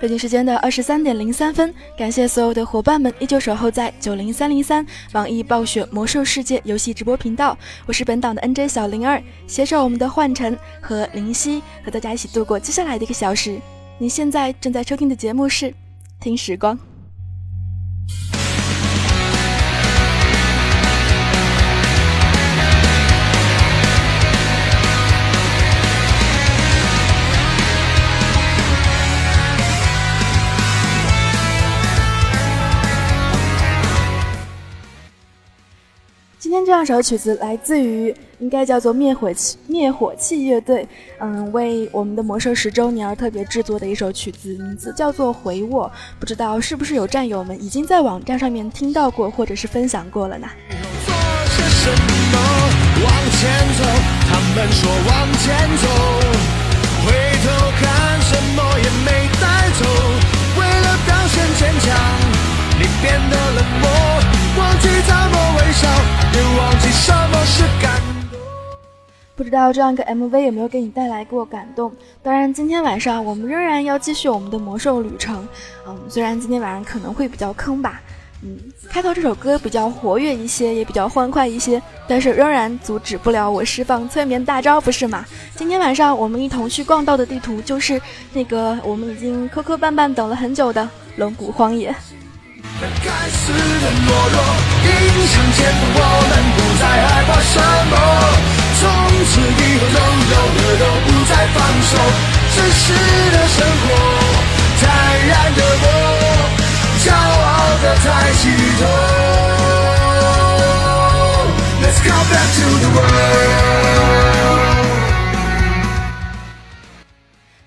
北京时间的二十三点零三分，感谢所有的伙伴们依旧守候在九零三零三网易暴雪魔兽世界游戏直播频道。我是本档的 NJ 小灵儿，携手我们的幻晨和灵犀，和大家一起度过接下来的一个小时。你现在正在收听的节目是《听时光》。这两首曲子来自于应该叫做灭火器灭火器乐队，嗯，为我们的魔兽十周年而特别制作的一首曲子，名字叫做《回我》。不知道是不是有战友们已经在网站上面听到过，或者是分享过了呢？往前走，他们说往前走，回头看什么也没带走。为了表现坚强，你变得冷漠，忘记怎不知道这样一个 MV 有没有给你带来过感动？当然，今天晚上我们仍然要继续我们的魔兽旅程。嗯，虽然今天晚上可能会比较坑吧。嗯，开头这首歌比较活跃一些，也比较欢快一些，但是仍然阻止不了我释放催眠大招，不是吗？今天晚上我们一同去逛到的地图就是那个我们已经磕磕绊绊等了很久的龙骨荒野。该死的懦弱，从此以后，拥有的都不再放手。真实的生活，坦然的我，骄傲的抬起头。Let's go back to the world.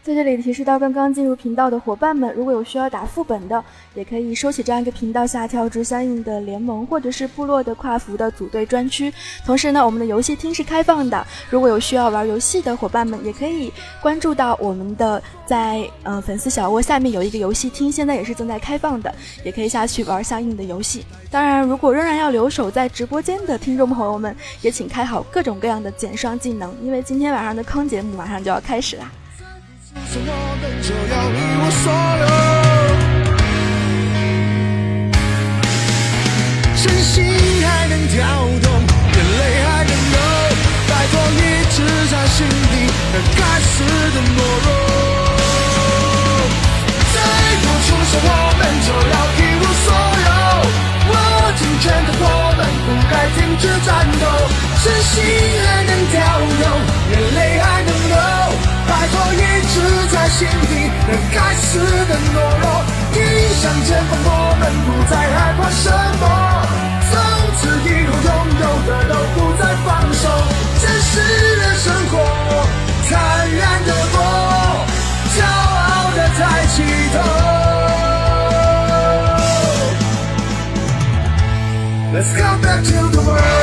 在这里提示到刚刚进入频道的伙伴们，如果有需要打副本的，也可以收起这样一个频道下跳至相应的联盟或者是部落的跨服的组队专区。同时呢，我们的游戏厅是开放的，如果有需要玩游戏的伙伴们，也可以关注到我们的在呃粉丝小窝下面有一个游戏厅，现在也是正在开放的，也可以下去玩相应的游戏。当然，如果仍然要留守在直播间的听众朋友们，也请开好各种各样的减伤技能，因为今天晚上的坑节目马上就要开始啦。我们就要一无所有。真心还能跳动，眼泪还能流，拜托一直在心底那该死的懦弱。再不出手，我们就要一无所有。握紧拳头，我们不该停止战斗。真心还能跳动，眼泪还 Let's go back to the world.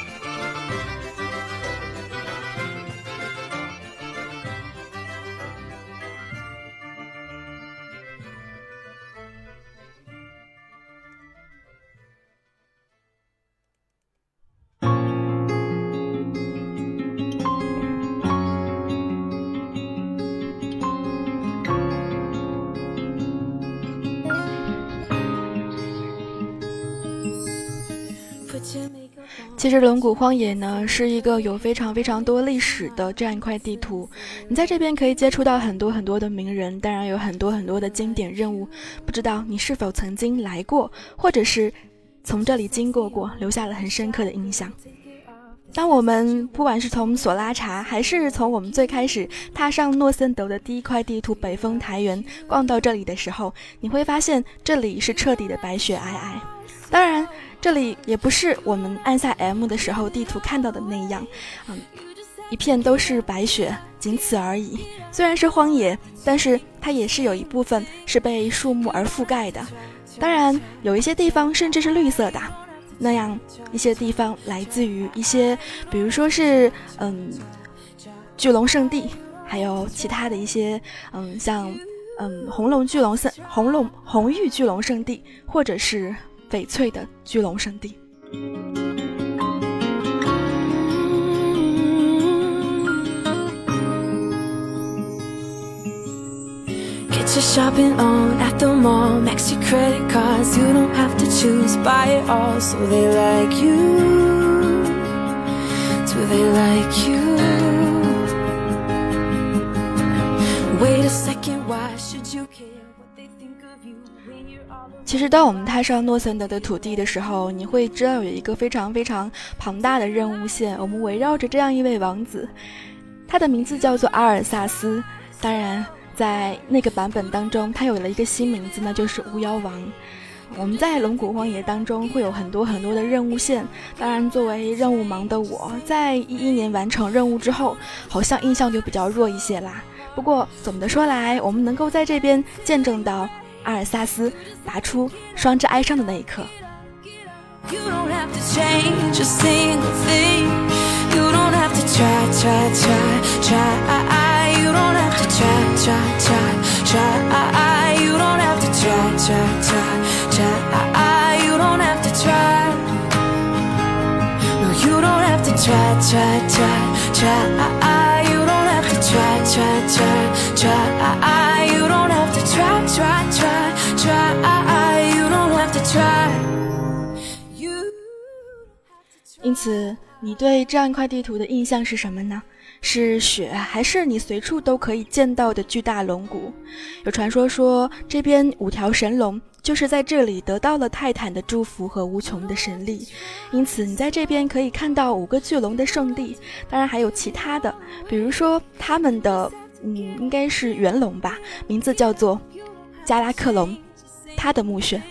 其实轮毂荒野呢是一个有非常非常多历史的这样一块地图，你在这边可以接触到很多很多的名人，当然有很多很多的经典任务。不知道你是否曾经来过，或者是从这里经过过，留下了很深刻的印象。当我们不管是从索拉查，还是从我们最开始踏上诺森德的第一块地图北风台原逛到这里的时候，你会发现这里是彻底的白雪皑皑。当然，这里也不是我们按下 M 的时候地图看到的那样，嗯，一片都是白雪，仅此而已。虽然是荒野，但是它也是有一部分是被树木而覆盖的。当然，有一些地方甚至是绿色的。那样一些地方来自于一些，比如说是嗯，巨龙圣地，还有其他的一些嗯，像嗯红龙巨龙圣红龙红玉巨龙圣地，或者是 翡翠的巨龙圣地。 Get your shopping on at the mall. Max your credit cards. You don't have to choose. Buy it all. So they like you. Do they like you? Wait a second. Why should you 其实，当我们踏上诺森德的土地的时候，你会知道有一个非常非常庞大的任务线。我们围绕着这样一位王子，他的名字叫做阿尔萨斯。当然，在那个版本当中，他有了一个新名字，那就是巫妖王。我们在龙骨荒野当中会有很多很多的任务线。当然，作为任务盲的我，在一一年完成任务之后，好像印象就比较弱一些啦。不过总的说来，我们能够在这边见证到。阿尔萨斯拔出双之哀伤的那一刻。因此，你对这样一块地图的印象是什么呢？是雪，还是你随处都可以见到的巨大龙骨？有传说说，这边五条神龙就是在这里得到了泰坦的祝福和无穷的神力，因此你在这边可以看到五个巨龙的圣地。当然还有其他的，比如说他们的，嗯，应该是元龙吧，名字叫做加拉克龙，他的墓穴。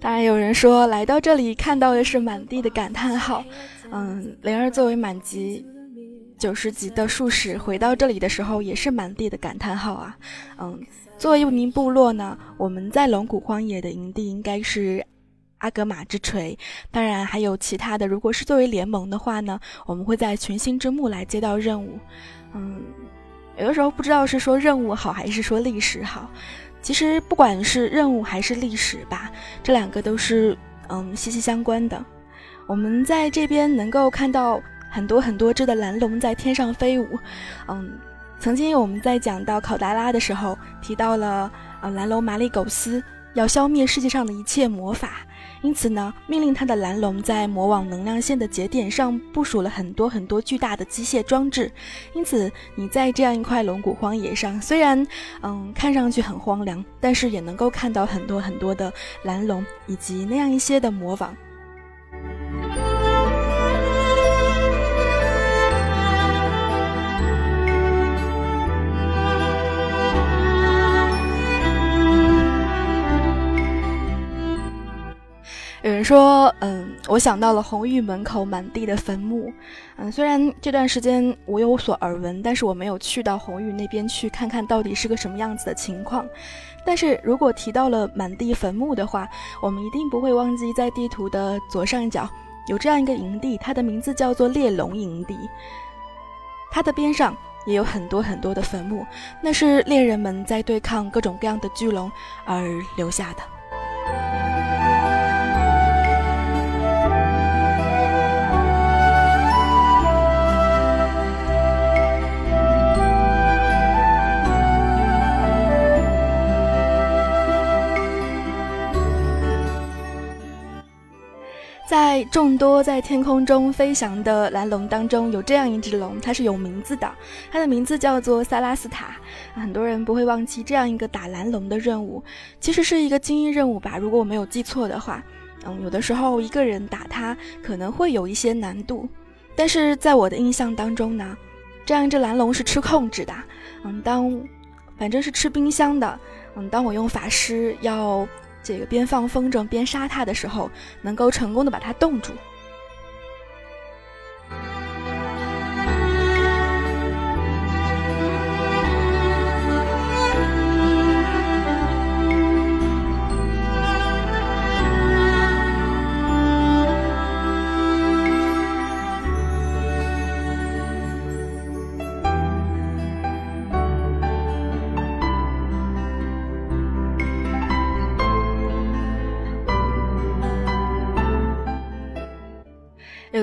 当然，有人说来到这里看到的是满地的感叹号。嗯，灵儿作为满级九十级的术士，回到这里的时候也是满地的感叹号啊。嗯，作为一名部落呢，我们在龙骨荒野的营地应该是。阿格玛之锤，当然还有其他的。如果是作为联盟的话呢，我们会在群星之墓来接到任务。嗯，有的时候不知道是说任务好还是说历史好。其实不管是任务还是历史吧，这两个都是嗯息息相关的。我们在这边能够看到很多很多只的蓝龙在天上飞舞。嗯，曾经我们在讲到考达拉的时候提到了呃蓝龙马里苟斯要消灭世界上的一切魔法。因此呢，命令他的蓝龙在魔网能量线的节点上部署了很多很多巨大的机械装置。因此，你在这样一块龙骨荒野上，虽然嗯看上去很荒凉，但是也能够看到很多很多的蓝龙以及那样一些的魔网。说，嗯，我想到了红玉门口满地的坟墓，嗯，虽然这段时间我有所耳闻，但是我没有去到红玉那边去看看到底是个什么样子的情况。但是如果提到了满地坟墓的话，我们一定不会忘记在地图的左上角有这样一个营地，它的名字叫做猎龙营地，它的边上也有很多很多的坟墓，那是猎人们在对抗各种各样的巨龙而留下的。在众多在天空中飞翔的蓝龙当中，有这样一只龙，它是有名字的，它的名字叫做萨拉斯塔。很多人不会忘记这样一个打蓝龙的任务，其实是一个精英任务吧？如果我没有记错的话，嗯，有的时候一个人打它可能会有一些难度，但是在我的印象当中呢，这样一只蓝龙是吃控制的，嗯，当反正是吃冰箱的，嗯，当我用法师要。这个边放风筝边杀它的时候，能够成功的把它冻住。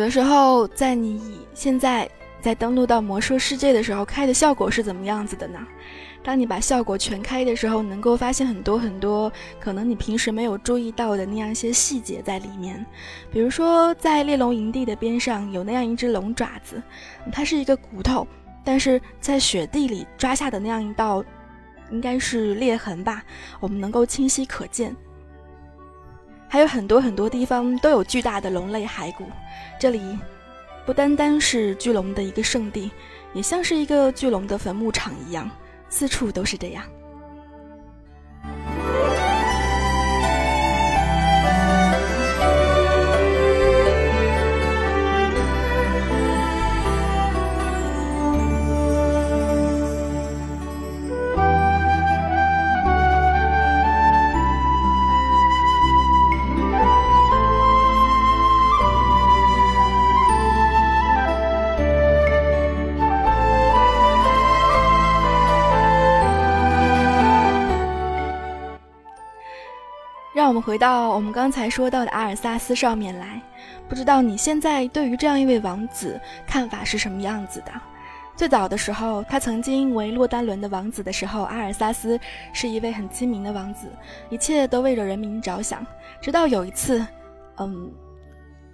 的时候，在你现在在登录到魔兽世界的时候，开的效果是怎么样子的呢？当你把效果全开的时候，能够发现很多很多可能你平时没有注意到的那样一些细节在里面。比如说，在猎龙营地的边上有那样一只龙爪子，它是一个骨头，但是在雪地里抓下的那样一道，应该是裂痕吧，我们能够清晰可见。还有很多很多地方都有巨大的龙类骸骨，这里不单单是巨龙的一个圣地，也像是一个巨龙的坟墓场一样，四处都是这样。回到我们刚才说到的阿尔萨斯上面来，不知道你现在对于这样一位王子看法是什么样子的？最早的时候，他曾经为洛丹伦的王子的时候，阿尔萨斯是一位很亲民的王子，一切都为了人民着想。直到有一次，嗯，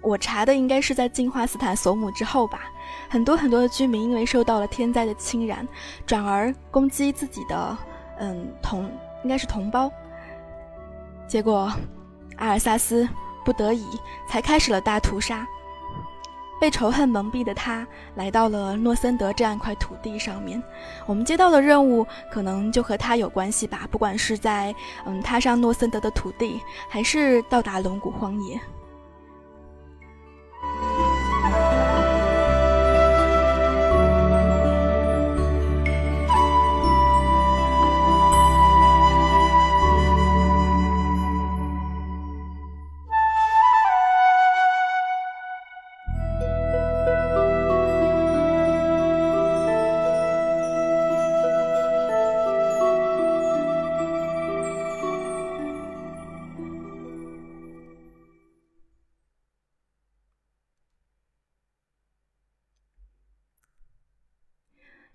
我查的应该是在进化斯坦索姆之后吧，很多很多的居民因为受到了天灾的侵染，转而攻击自己的嗯同应该是同胞。结果，阿尔萨斯不得已才开始了大屠杀。被仇恨蒙蔽的他，来到了诺森德这样一块土地上面。我们接到的任务可能就和他有关系吧，不管是在嗯踏上诺森德的土地，还是到达龙骨荒野。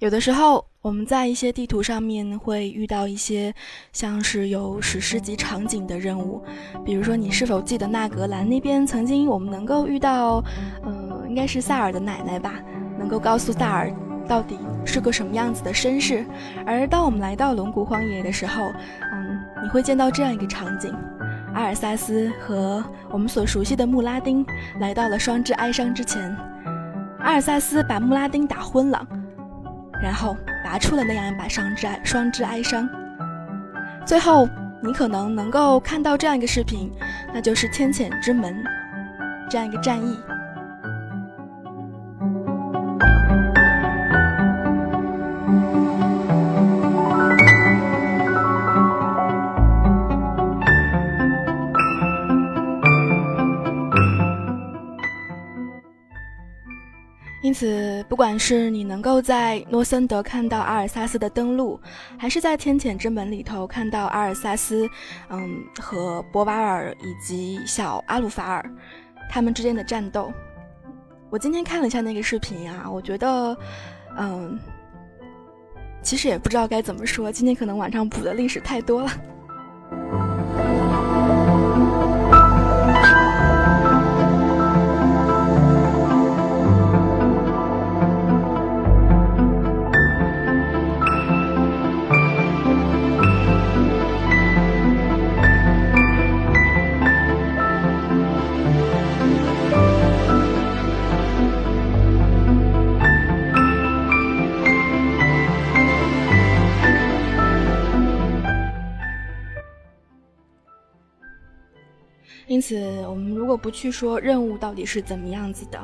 有的时候，我们在一些地图上面会遇到一些像是有史诗级场景的任务，比如说，你是否记得纳格兰那边曾经我们能够遇到，呃，应该是萨尔的奶奶吧，能够告诉萨尔到底是个什么样子的身世。而当我们来到龙骨荒野的时候，嗯，你会见到这样一个场景：阿尔萨斯和我们所熟悉的穆拉丁来到了双之哀伤之前，阿尔萨斯把穆拉丁打昏了。然后拔出了那样一把双之哀双之哀伤。最后，你可能能够看到这样一个视频，那就是天谴之门这样一个战役。因此，不管是你能够在诺森德看到阿尔萨斯的登陆，还是在天谴之门里头看到阿尔萨斯，嗯，和博瓦尔以及小阿鲁法尔他们之间的战斗，我今天看了一下那个视频啊，我觉得，嗯，其实也不知道该怎么说，今天可能晚上补的历史太多了。因此，我们如果不去说任务到底是怎么样子的，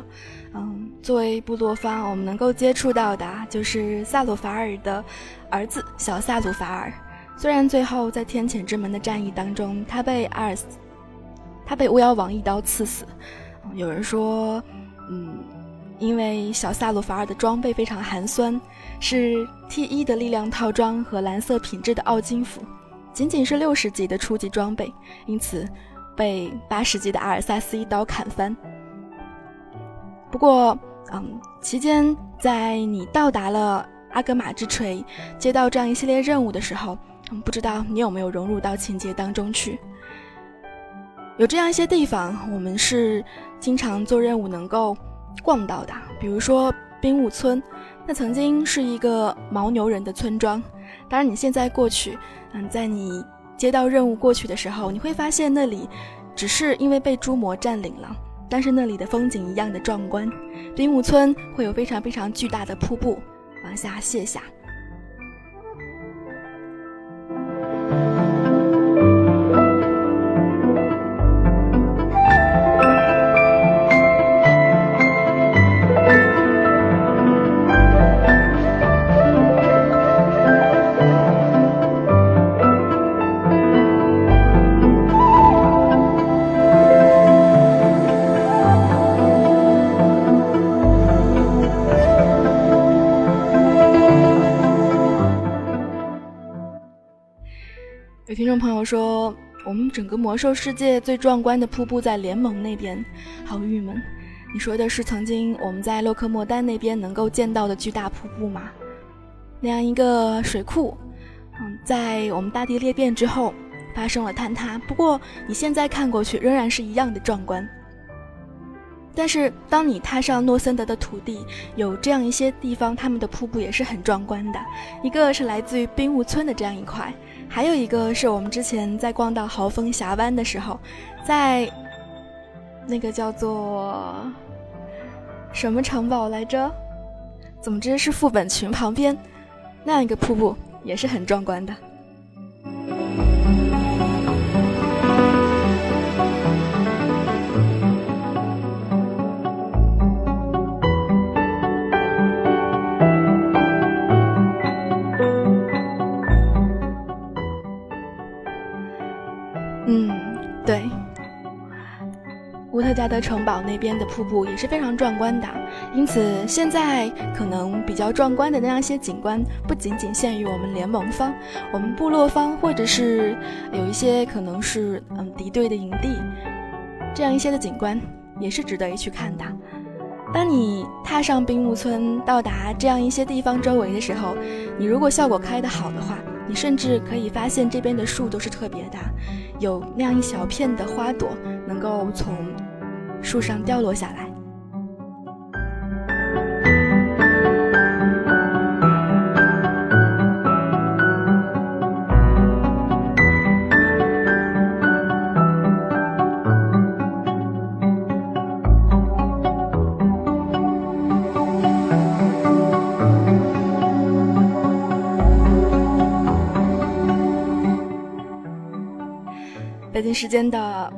嗯，作为部落方，我们能够接触到的就是萨鲁法尔的儿子小萨鲁法尔。虽然最后在天谴之门的战役当中，他被阿尔斯，他被巫妖王一刀刺死。有人说，嗯，因为小萨鲁法尔的装备非常寒酸，是 T 一的力量套装和蓝色品质的奥金斧，仅仅是六十级的初级装备，因此。被八十级的阿尔萨斯一刀砍翻。不过，嗯，期间在你到达了阿格玛之锤，接到这样一系列任务的时候，嗯，不知道你有没有融入到情节当中去？有这样一些地方，我们是经常做任务能够逛到的，比如说冰雾村，那曾经是一个牦牛人的村庄。当然，你现在过去，嗯，在你接到任务过去的时候，你会发现那里只是因为被猪魔占领了，但是那里的风景一样的壮观。冰雾村会有非常非常巨大的瀑布往下泻下。整个魔兽世界最壮观的瀑布在联盟那边，好郁闷。你说的是曾经我们在洛克莫丹那边能够见到的巨大瀑布吗？那样一个水库，嗯，在我们大地裂变之后发生了坍塌，不过你现在看过去仍然是一样的壮观。但是当你踏上诺森德的土地，有这样一些地方，他们的瀑布也是很壮观的。一个是来自于冰雾村的这样一块。还有一个是我们之前在逛到豪风峡湾的时候，在那个叫做什么城堡来着？总之是副本群旁边那样一个瀑布，也是很壮观的。嗯，对乌特加德城堡那边的瀑布也是非常壮观的，因此现在可能比较壮观的那样一些景观，不仅仅限于我们联盟方、我们部落方，或者是有一些可能是嗯敌对的营地，这样一些的景观也是值得一去看的。当你踏上冰木村，到达这样一些地方周围的时候，你如果效果开得好的话，你甚至可以发现这边的树都是特别的，有那样一小片的花朵能够从。树上掉落下来。时间的。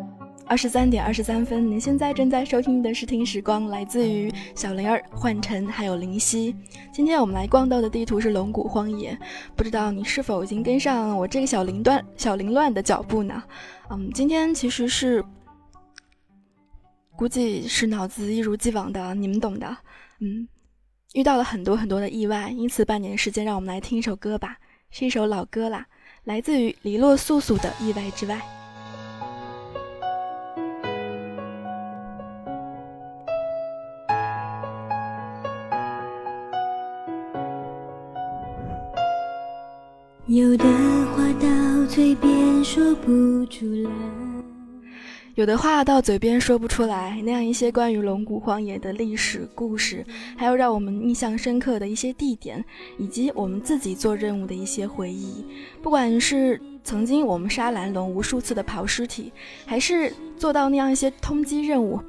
二十三点二十三分，您现在正在收听的是《听时光》，来自于小灵儿、幻尘还有灵犀。今天我们来逛到的地图是龙骨荒野，不知道你是否已经跟上我这个小凌乱、小凌乱的脚步呢？嗯，今天其实是，估计是脑子一如既往的，你们懂的。嗯，遇到了很多很多的意外，因此半年时间，让我们来听一首歌吧，是一首老歌啦，来自于黎洛素素的《意外之外》。有的话到嘴边说不出来，有的话到嘴边说不出来。那样一些关于龙骨荒野的历史故事，还有让我们印象深刻的一些地点，以及我们自己做任务的一些回忆。不管是曾经我们杀蓝龙无数次的刨尸体，还是做到那样一些通缉任务，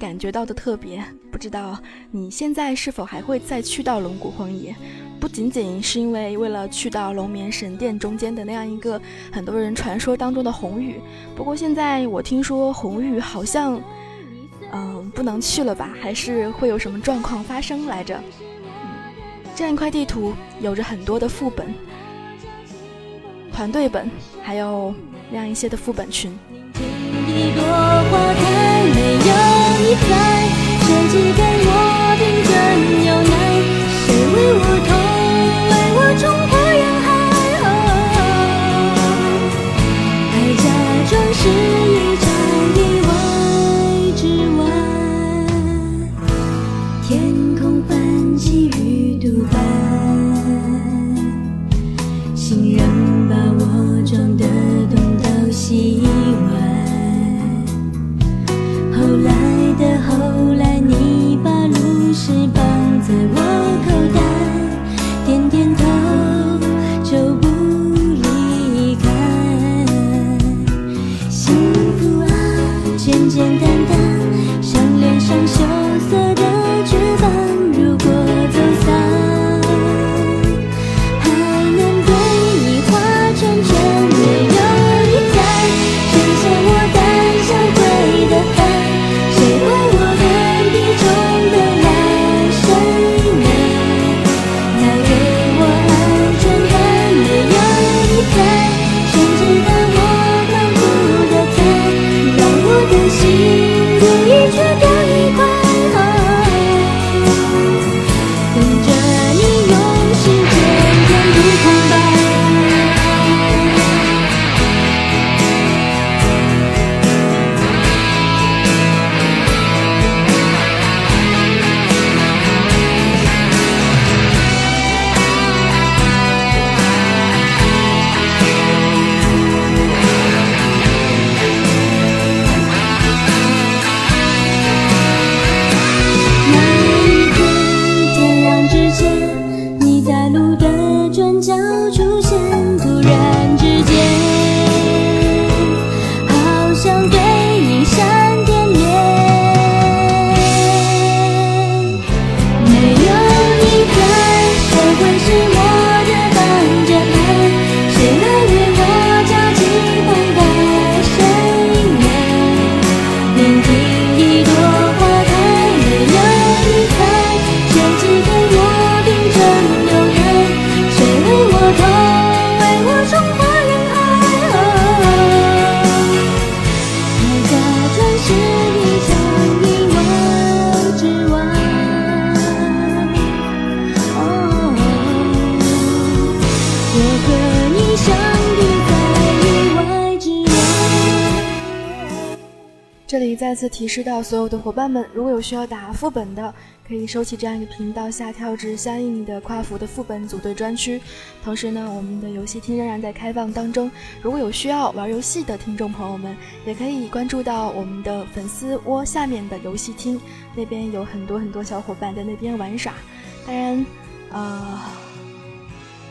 感觉到的特别。不知道你现在是否还会再去到龙骨荒野？不仅仅是因为为了去到龙眠神殿中间的那样一个很多人传说当中的红雨，不过现在我听说红雨好像，嗯，不能去了吧？还是会有什么状况发生来着？这样一块地图有着很多的副本、团队本，还有那样一些的副本群。天空泛起雨毒般。伙伴们，如果有需要打副本的，可以收起这样一个频道，下跳至相应的跨服的副本组队专区。同时呢，我们的游戏厅仍然在开放当中，如果有需要玩游戏的听众朋友们，也可以关注到我们的粉丝窝下面的游戏厅，那边有很多很多小伙伴在那边玩耍。当然，呃，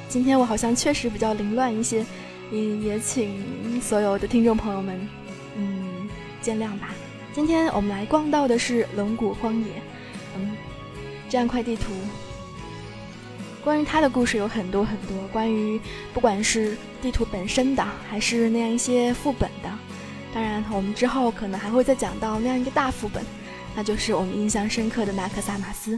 今天我好像确实比较凌乱一些，也也请所有的听众朋友们，嗯，见谅吧。今天我们来逛到的是龙骨荒野，嗯，这样块地图，关于它的故事有很多很多，关于不管是地图本身的，还是那样一些副本的，当然我们之后可能还会再讲到那样一个大副本，那就是我们印象深刻的纳克萨马斯。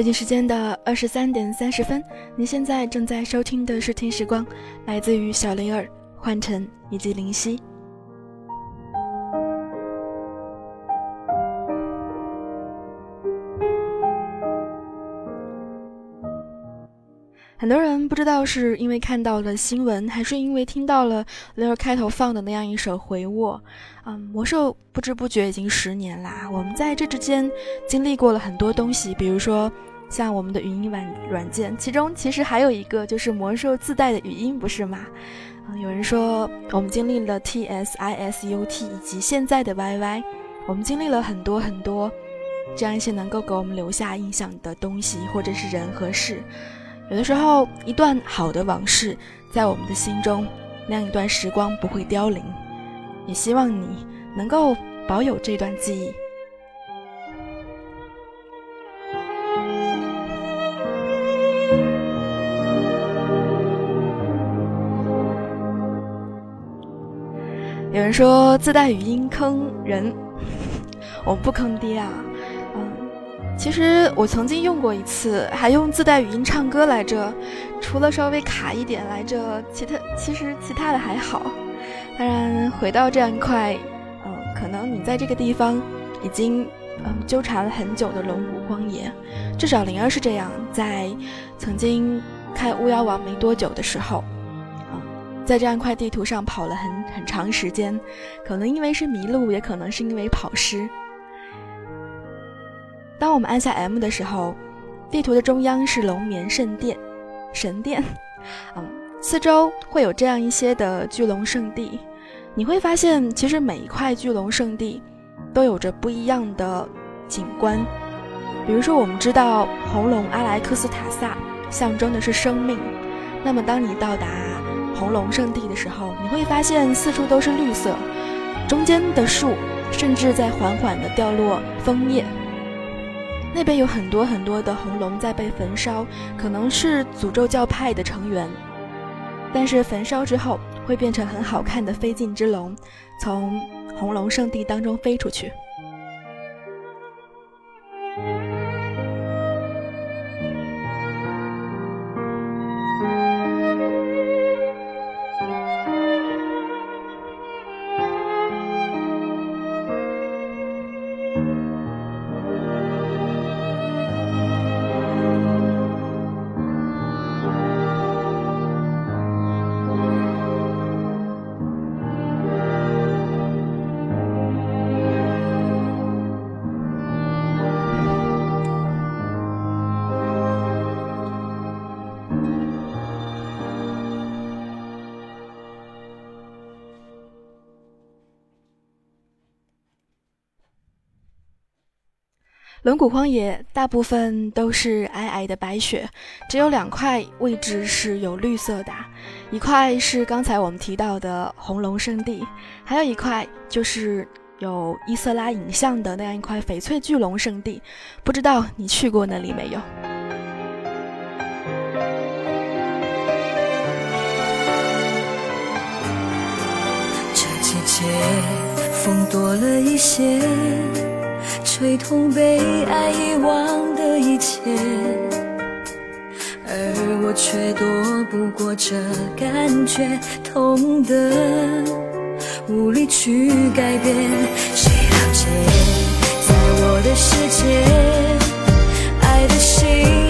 北京时间的二十三点三十分，您现在正在收听的是《听时光》，来自于小灵儿、幻晨以及林夕。很多人不知道是因为看到了新闻，还是因为听到了灵儿开头放的那样一首《回握》。嗯，魔兽不知不觉已经十年啦，我们在这之间经历过了很多东西，比如说。像我们的语音软软件，其中其实还有一个就是魔兽自带的语音，不是吗？嗯，有人说我们经历了 T S I S U T 以及现在的 Y Y，我们经历了很多很多这样一些能够给我们留下印象的东西，或者是人和事。有的时候，一段好的往事在我们的心中，那样一段时光不会凋零。也希望你能够保有这段记忆。有人说自带语音坑人，我 不坑爹啊。嗯，其实我曾经用过一次，还用自带语音唱歌来着，除了稍微卡一点来着，其他其实其他的还好。当然，回到这样一块，嗯，可能你在这个地方已经嗯纠缠了很久的龙骨荒野，至少灵儿是这样，在曾经开巫妖王没多久的时候。在这样一块地图上跑了很很长时间，可能因为是迷路，也可能是因为跑失。当我们按下 M 的时候，地图的中央是龙眠圣殿，神殿，嗯，四周会有这样一些的巨龙圣地。你会发现，其实每一块巨龙圣地都有着不一样的景观。比如说，我们知道红龙阿莱克斯塔萨象征的是生命，那么当你到达。红龙圣地的时候，你会发现四处都是绿色，中间的树甚至在缓缓地掉落枫叶。那边有很多很多的红龙在被焚烧，可能是诅咒教派的成员。但是焚烧之后会变成很好看的飞进之龙，从红龙圣地当中飞出去。轮毂荒野大部分都是皑皑的白雪，只有两块位置是有绿色的，一块是刚才我们提到的红龙圣地，还有一块就是有伊瑟拉影像的那样一块翡翠巨龙圣地。不知道你去过那里没有？这季节风多了一些。最痛被爱遗忘的一切，而我却躲不过这感觉，痛得无力去改变。谁了解，在我的世界，爱的心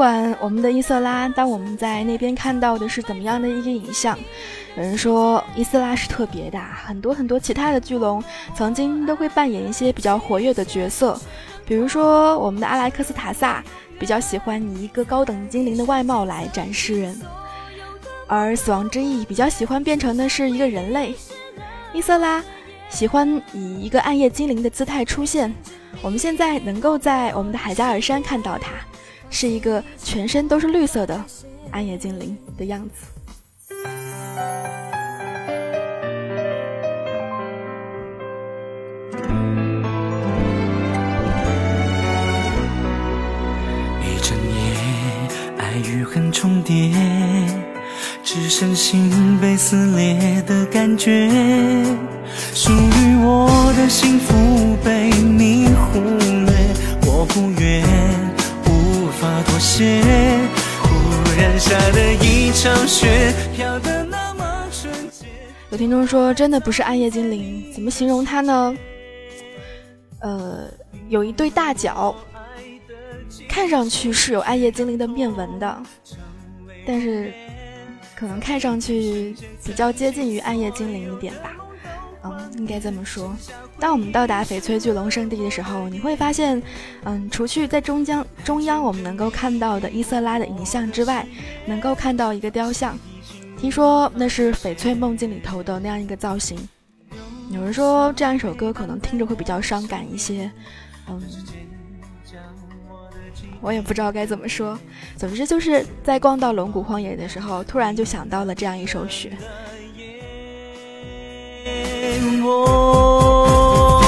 管我们的伊瑟拉，当我们在那边看到的是怎么样的一个影像，有人说伊瑟拉是特别的，很多很多其他的巨龙曾经都会扮演一些比较活跃的角色，比如说我们的阿莱克斯塔萨比较喜欢以一个高等精灵的外貌来展示人，而死亡之翼比较喜欢变成的是一个人类，伊瑟拉喜欢以一个暗夜精灵的姿态出现，我们现在能够在我们的海加尔山看到它。是一个全身都是绿色的暗夜精灵的样子。一整夜，爱与恨重叠，只剩心被撕裂的感觉。属于我的幸福被你忽略，我不愿。妥协，忽然下的一场雪，飘得那么纯洁。有听众说，真的不是暗夜精灵，怎么形容它呢？呃，有一对大脚，看上去是有暗夜精灵的面纹的，但是可能看上去比较接近于暗夜精灵一点吧。嗯，应该这么说。当我们到达翡翠巨龙圣地的时候，你会发现，嗯，除去在中央中央我们能够看到的伊瑟拉的影像之外，能够看到一个雕像。听说那是翡翠梦境里头的那样一个造型。有人说这样一首歌可能听着会比较伤感一些，嗯，我也不知道该怎么说。总之就是在逛到龙骨荒野的时候，突然就想到了这样一首雪。我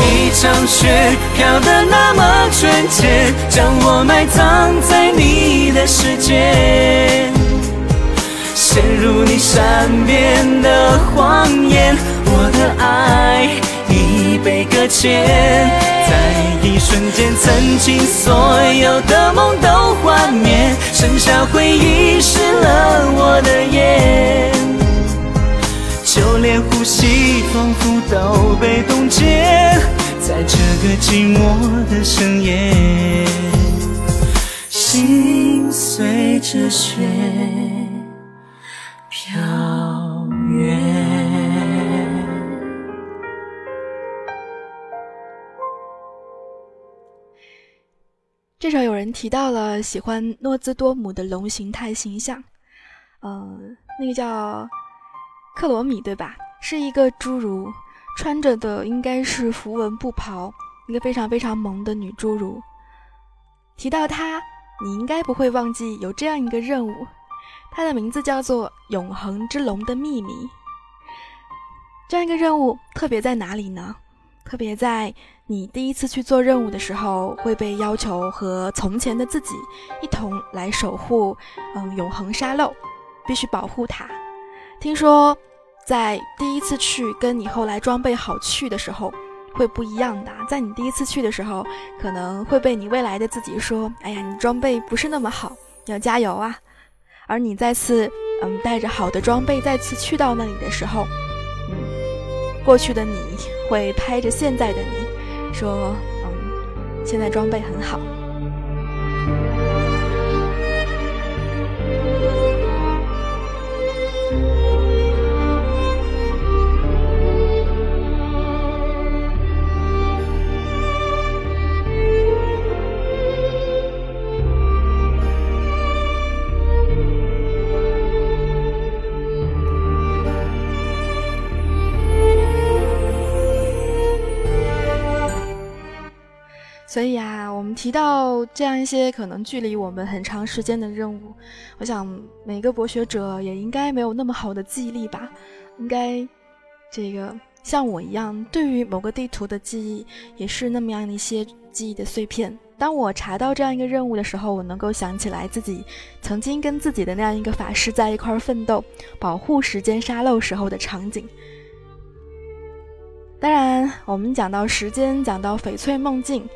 一场雪飘得那么纯洁，将我埋葬在你的世界，陷入你善变的谎言，我的爱已被搁浅，在一瞬间，曾经所有的梦都幻灭，剩下回忆湿了我的眼。就连呼吸仿佛都被冻结，在这个寂寞的深夜，心随着雪飘远。这首有人提到了喜欢诺兹多姆的龙形态形象，呃，那个叫。克罗米对吧？是一个侏儒，穿着的应该是符文布袍，一个非常非常萌的女侏儒。提到她，你应该不会忘记有这样一个任务，它的名字叫做《永恒之龙的秘密》。这样一个任务特别在哪里呢？特别在你第一次去做任务的时候，会被要求和从前的自己一同来守护，嗯，永恒沙漏，必须保护它。听说，在第一次去跟你后来装备好去的时候，会不一样的。在你第一次去的时候，可能会被你未来的自己说：“哎呀，你装备不是那么好，要加油啊。”而你再次，嗯，带着好的装备再次去到那里的时候，嗯，过去的你会拍着现在的你说：“嗯，现在装备很好。”所以啊，我们提到这样一些可能距离我们很长时间的任务，我想每个博学者也应该没有那么好的记忆力吧？应该这个像我一样，对于某个地图的记忆也是那么样的一些记忆的碎片。当我查到这样一个任务的时候，我能够想起来自己曾经跟自己的那样一个法师在一块奋斗，保护时间沙漏时候的场景。当然，我们讲到时间，讲到翡翠梦境，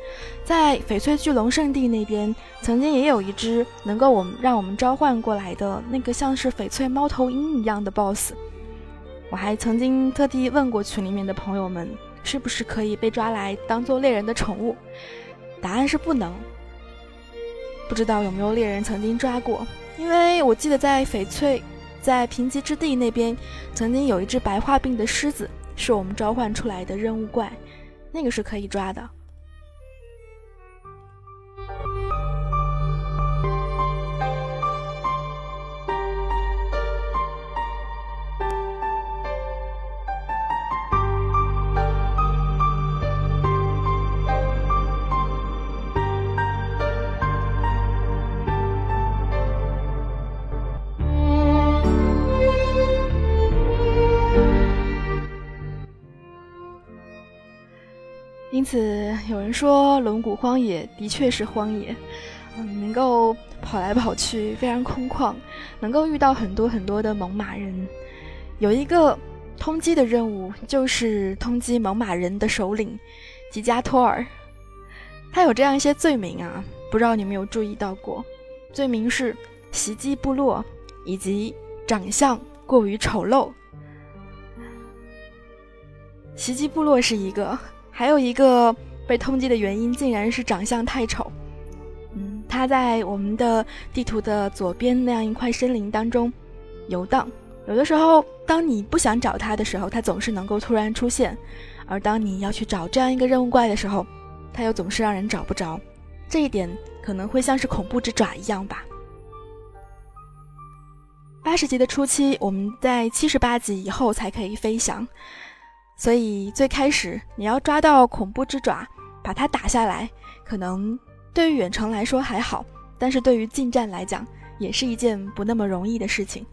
在翡翠巨龙圣地那边，曾经也有一只能够我们让我们召唤过来的那个像是翡翠猫头鹰一样的 BOSS。我还曾经特地问过群里面的朋友们，是不是可以被抓来当做猎人的宠物？答案是不能。不知道有没有猎人曾经抓过？因为我记得在翡翠，在贫瘠之地那边，曾经有一只白化病的狮子。是我们召唤出来的任务怪，那个是可以抓的。因此，有人说龙骨荒野的确是荒野，嗯，能够跑来跑去，非常空旷，能够遇到很多很多的猛犸人。有一个通缉的任务，就是通缉猛犸人的首领吉加托尔。他有这样一些罪名啊，不知道你们有注意到过？罪名是袭击部落，以及长相过于丑陋。袭击部落是一个。还有一个被通缉的原因，竟然是长相太丑。嗯，他在我们的地图的左边那样一块森林当中游荡。有的时候，当你不想找他的时候，他总是能够突然出现；而当你要去找这样一个任务怪的时候，他又总是让人找不着。这一点可能会像是恐怖之爪一样吧。八十级的初期，我们在七十八级以后才可以飞翔。所以最开始你要抓到恐怖之爪，把它打下来，可能对于远程来说还好，但是对于近战来讲，也是一件不那么容易的事情。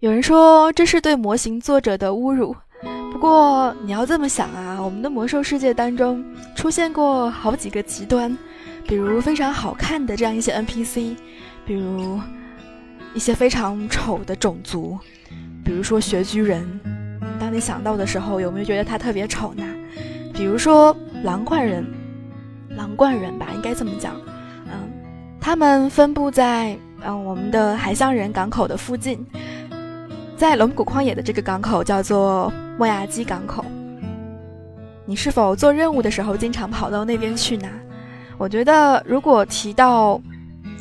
有人说这是对模型作者的侮辱，不过你要这么想啊，我们的魔兽世界当中出现过好几个极端，比如非常好看的这样一些 NPC，比如一些非常丑的种族，比如说穴居人。当你想到的时候，有没有觉得他特别丑呢？比如说狼冠人，狼冠人吧，应该这么讲。嗯，他们分布在嗯我们的海象人港口的附近。在龙骨旷野的这个港口叫做莫亚基港口。你是否做任务的时候经常跑到那边去呢？我觉得，如果提到，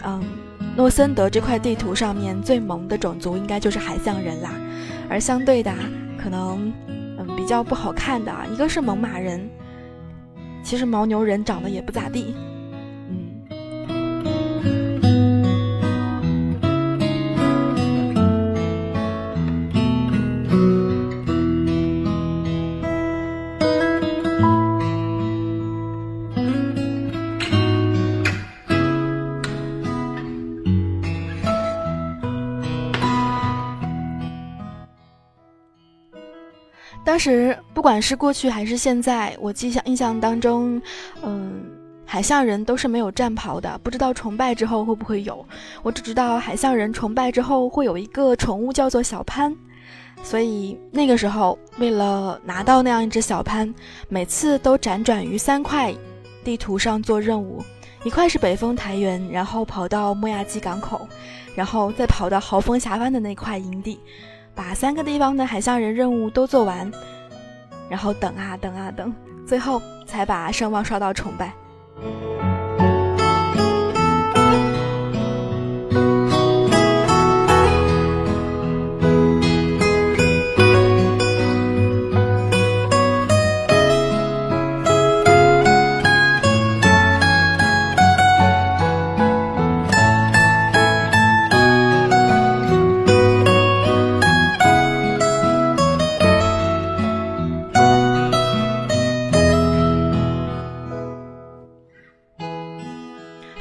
嗯，诺森德这块地图上面最萌的种族，应该就是海象人啦。而相对的，可能，嗯，比较不好看的，一个是猛犸人，其实牦牛人长得也不咋地。当时不管是过去还是现在，我记象印象当中，嗯，海象人都是没有战袍的，不知道崇拜之后会不会有。我只知道海象人崇拜之后会有一个宠物叫做小潘，所以那个时候为了拿到那样一只小潘，每次都辗转于三块地图上做任务，一块是北风台原，然后跑到莫亚基港口，然后再跑到豪风峡湾的那块营地。把三个地方的海象人任务都做完，然后等啊等啊等，最后才把声望刷到崇拜。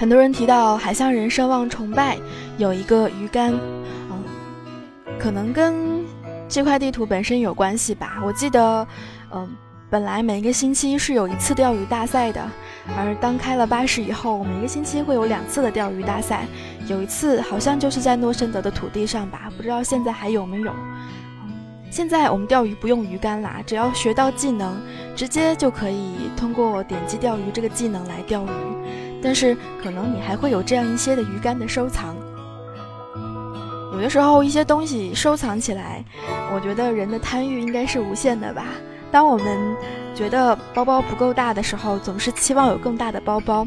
很多人提到海象人声望崇拜有一个鱼竿，嗯，可能跟这块地图本身有关系吧。我记得，嗯，本来每一个星期是有一次钓鱼大赛的，而当开了巴士以后，每个星期会有两次的钓鱼大赛。有一次好像就是在诺森德的土地上吧，不知道现在还有没有。现在我们钓鱼不用鱼竿啦，只要学到技能，直接就可以通过点击钓鱼这个技能来钓鱼。但是可能你还会有这样一些的鱼竿的收藏。有的时候一些东西收藏起来，我觉得人的贪欲应该是无限的吧。当我们觉得包包不够大的时候，总是期望有更大的包包。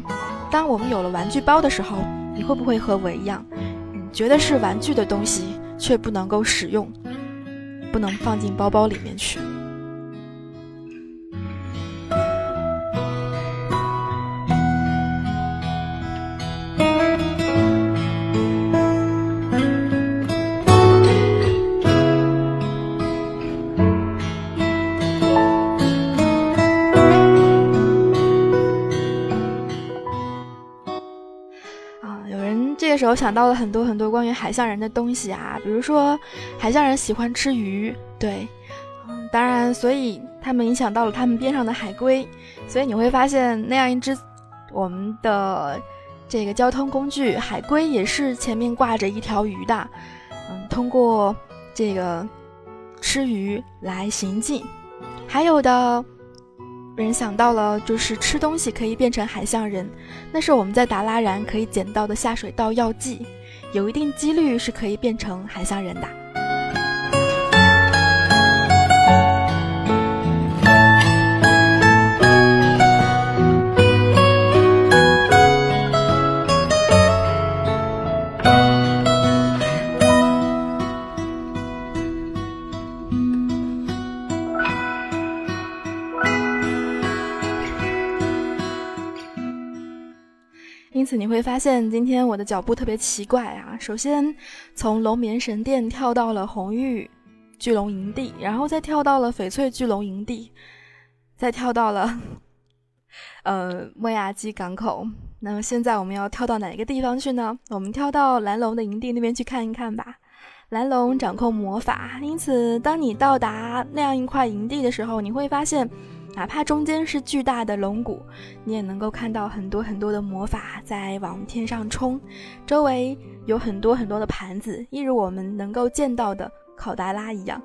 当我们有了玩具包的时候，你会不会和我一样，觉得是玩具的东西却不能够使用，不能放进包包里面去？时候想到了很多很多关于海象人的东西啊，比如说海象人喜欢吃鱼，对，嗯，当然，所以他们影响到了他们边上的海龟，所以你会发现那样一只我们的这个交通工具海龟也是前面挂着一条鱼的，嗯，通过这个吃鱼来行进，还有的。人想到了，就是吃东西可以变成海象人，那是我们在达拉然可以捡到的下水道药剂，有一定几率是可以变成海象人的。你会发现，今天我的脚步特别奇怪啊。首先，从龙眠神殿跳到了红玉巨龙营地，然后再跳到了翡翠巨龙营地，再跳到了呃莫亚基港口。那么现在我们要跳到哪个地方去呢？我们跳到蓝龙的营地那边去看一看吧。蓝龙掌控魔法，因此当你到达那样一块营地的时候，你会发现。哪怕中间是巨大的龙骨，你也能够看到很多很多的魔法在往天上冲，周围有很多很多的盘子，一如我们能够见到的考达拉一样。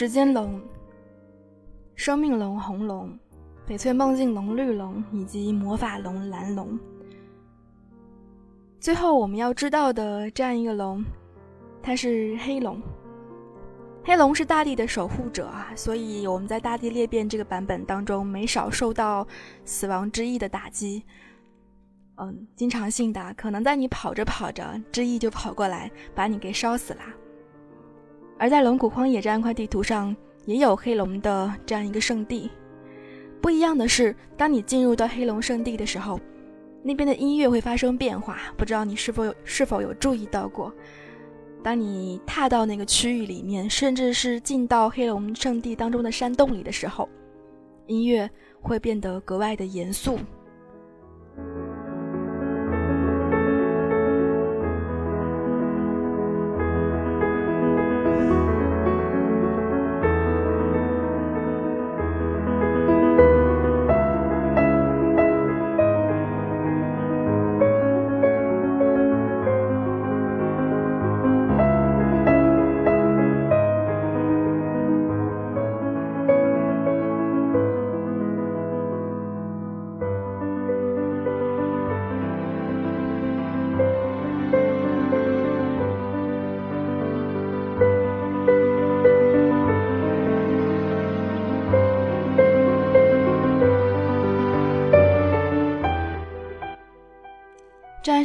时间龙、生命龙红龙、翡翠梦境龙绿龙以及魔法龙蓝龙。最后我们要知道的这样一个龙，它是黑龙。黑龙是大地的守护者啊，所以我们在大地裂变这个版本当中，没少受到死亡之翼的打击。嗯，经常性的，可能在你跑着跑着，之翼就跑过来把你给烧死了。而在龙谷荒野这样一块地图上，也有黑龙的这样一个圣地。不一样的是，当你进入到黑龙圣地的时候，那边的音乐会发生变化，不知道你是否有是否有注意到过？当你踏到那个区域里面，甚至是进到黑龙圣地当中的山洞里的时候，音乐会变得格外的严肃。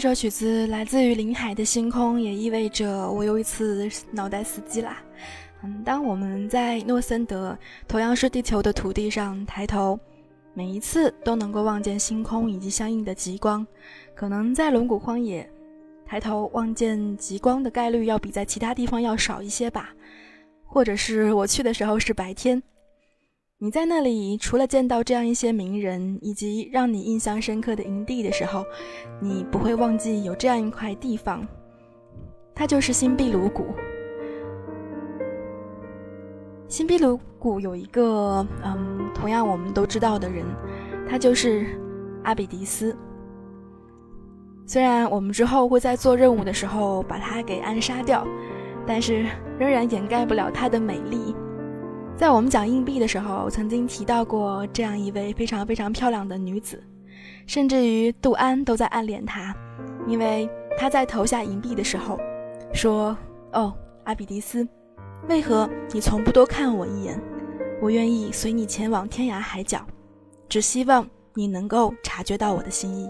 首曲子来自于林海的星空，也意味着我又一次脑袋死机啦。嗯，当我们在诺森德同样是地球的土地上抬头，每一次都能够望见星空以及相应的极光。可能在龙骨荒野，抬头望见极光的概率要比在其他地方要少一些吧。或者是我去的时候是白天。你在那里，除了见到这样一些名人以及让你印象深刻的营地的时候，你不会忘记有这样一块地方，它就是新壁鲁谷。新壁鲁谷有一个，嗯，同样我们都知道的人，他就是阿比迪斯。虽然我们之后会在做任务的时候把他给暗杀掉，但是仍然掩盖不了他的美丽。在我们讲硬币的时候，曾经提到过这样一位非常非常漂亮的女子，甚至于杜安都在暗恋她，因为她在投下银币的时候说：“哦，阿比迪斯，为何你从不多看我一眼？我愿意随你前往天涯海角，只希望你能够察觉到我的心意。”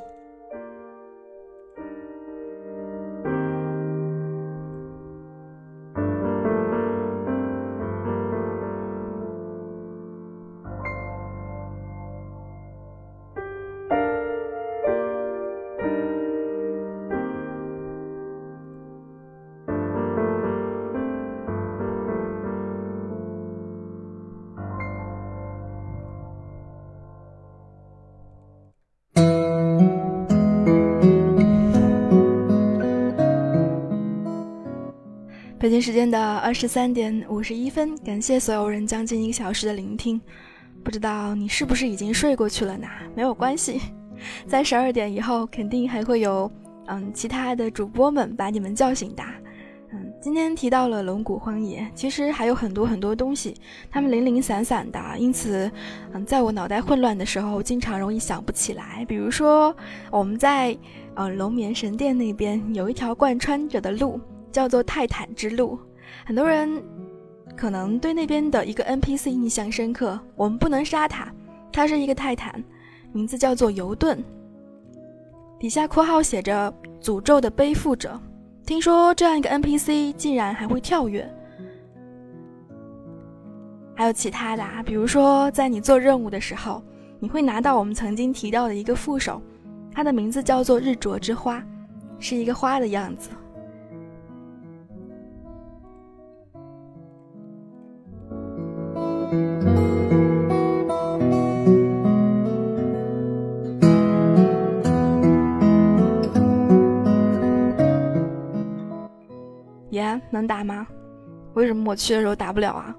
北京时间的二十三点五十一分，感谢所有人将近一个小时的聆听。不知道你是不是已经睡过去了呢？没有关系，在十二点以后肯定还会有嗯其他的主播们把你们叫醒的。嗯，今天提到了龙骨荒野，其实还有很多很多东西，它们零零散散的，因此嗯在我脑袋混乱的时候，经常容易想不起来。比如说我们在嗯龙眠神殿那边有一条贯穿着的路。叫做泰坦之路，很多人可能对那边的一个 NPC 印象深刻。我们不能杀他，他是一个泰坦，名字叫做尤顿。底下括号写着“诅咒的背负者”。听说这样一个 NPC 竟然还会跳跃。还有其他的，啊，比如说在你做任务的时候，你会拿到我们曾经提到的一个副手，它的名字叫做日灼之花，是一个花的样子。能打吗？为什么我去的时候打不了啊？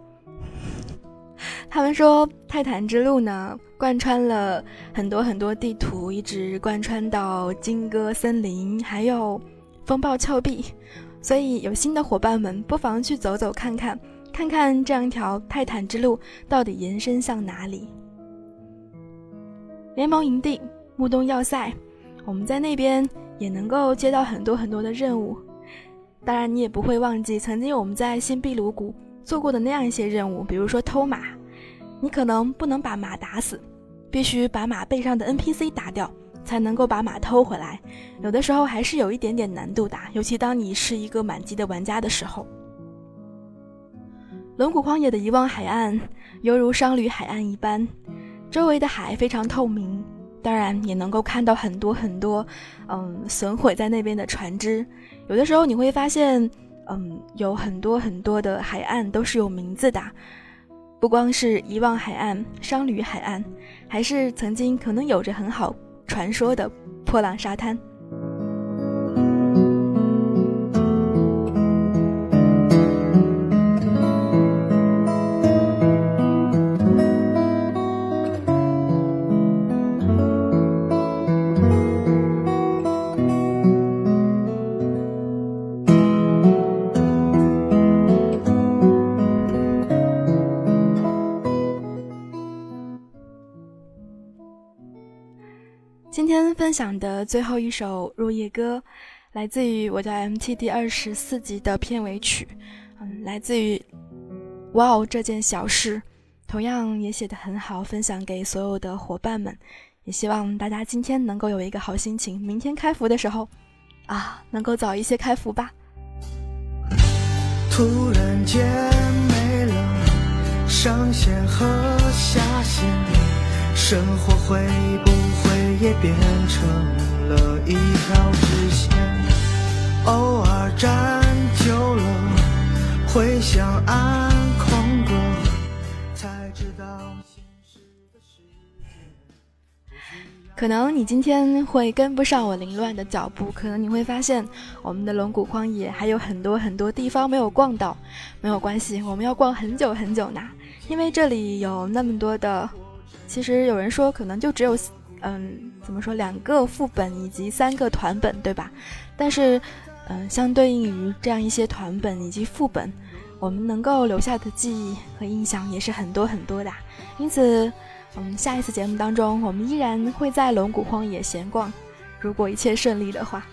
他们说泰坦之路呢，贯穿了很多很多地图，一直贯穿到金戈森林，还有风暴峭壁。所以有心的伙伴们不妨去走走看看，看看这样一条泰坦之路到底延伸向哪里。联盟营地、木东要塞，我们在那边也能够接到很多很多的任务。当然，你也不会忘记曾经我们在新壁鲁谷做过的那样一些任务，比如说偷马，你可能不能把马打死，必须把马背上的 NPC 打掉。才能够把马偷回来，有的时候还是有一点点难度的，尤其当你是一个满级的玩家的时候。龙骨荒野的遗忘海岸犹如商旅海岸一般，周围的海非常透明，当然也能够看到很多很多，嗯，损毁在那边的船只。有的时候你会发现，嗯，有很多很多的海岸都是有名字的，不光是遗忘海岸、商旅海岸，还是曾经可能有着很好。传说的破浪沙滩。享的最后一首入夜歌，来自于我叫 MT 第二十四集的片尾曲，嗯，来自于哇哦这件小事，同样也写得很好，分享给所有的伙伴们，也希望大家今天能够有一个好心情，明天开服的时候啊，能够早一些开服吧。突然间没了上线和下线，生活会不？也变成了一条直线，偶尔站久了，会想安空歌，才知道可能你今天会跟不上我凌乱的脚步，可能你会发现我们的龙骨荒野还有很多很多地方没有逛到，没有关系，我们要逛很久很久呢，因为这里有那么多的，其实有人说可能就只有。嗯，怎么说？两个副本以及三个团本，对吧？但是，嗯，相对应于这样一些团本以及副本，我们能够留下的记忆和印象也是很多很多的。因此，嗯，下一次节目当中，我们依然会在龙骨荒野闲逛，如果一切顺利的话。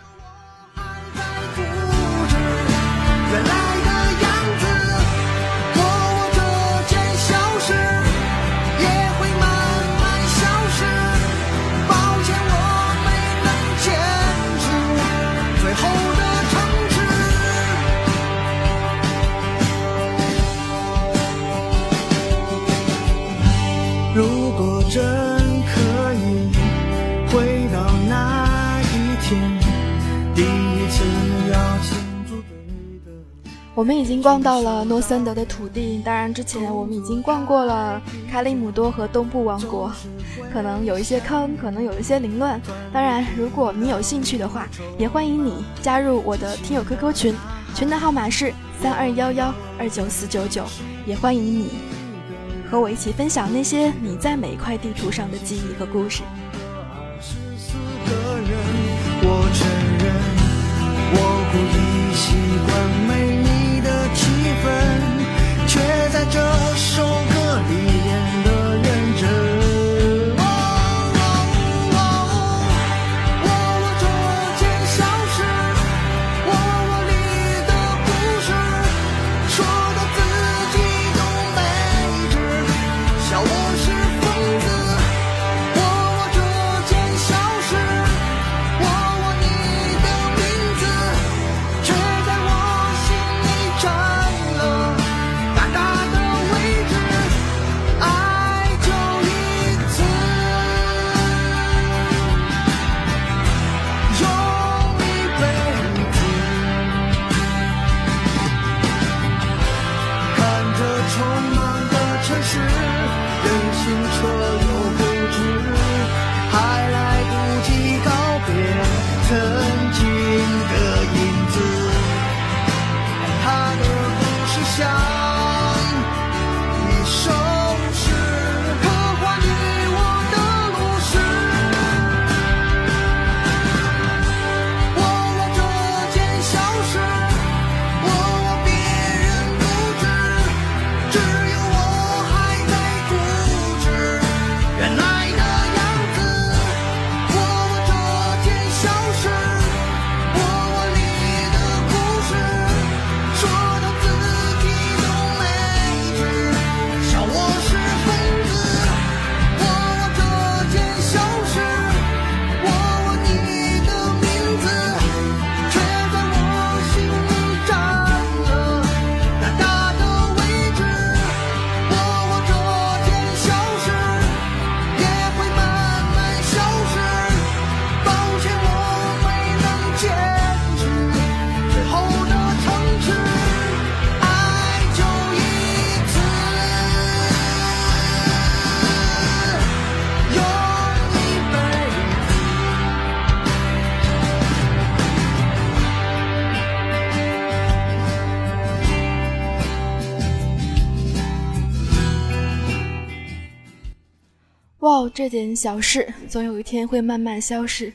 我们已经逛到了诺森德的土地，当然之前我们已经逛过了卡里姆多和东部王国，可能有一些坑，可能有一些凌乱。当然，如果你有兴趣的话，也欢迎你加入我的听友 QQ 群，群的号码是三二幺幺二九四九九，也欢迎你和我一起分享那些你在每一块地图上的记忆和故事。我承认，我故意习惯分。却在这首歌里这点小事总有一天会慢慢消逝，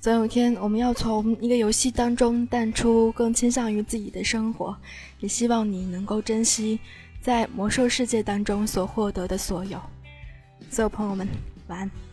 总有一天我们要从一个游戏当中淡出，更倾向于自己的生活。也希望你能够珍惜在魔兽世界当中所获得的所有。所有朋友们，晚安。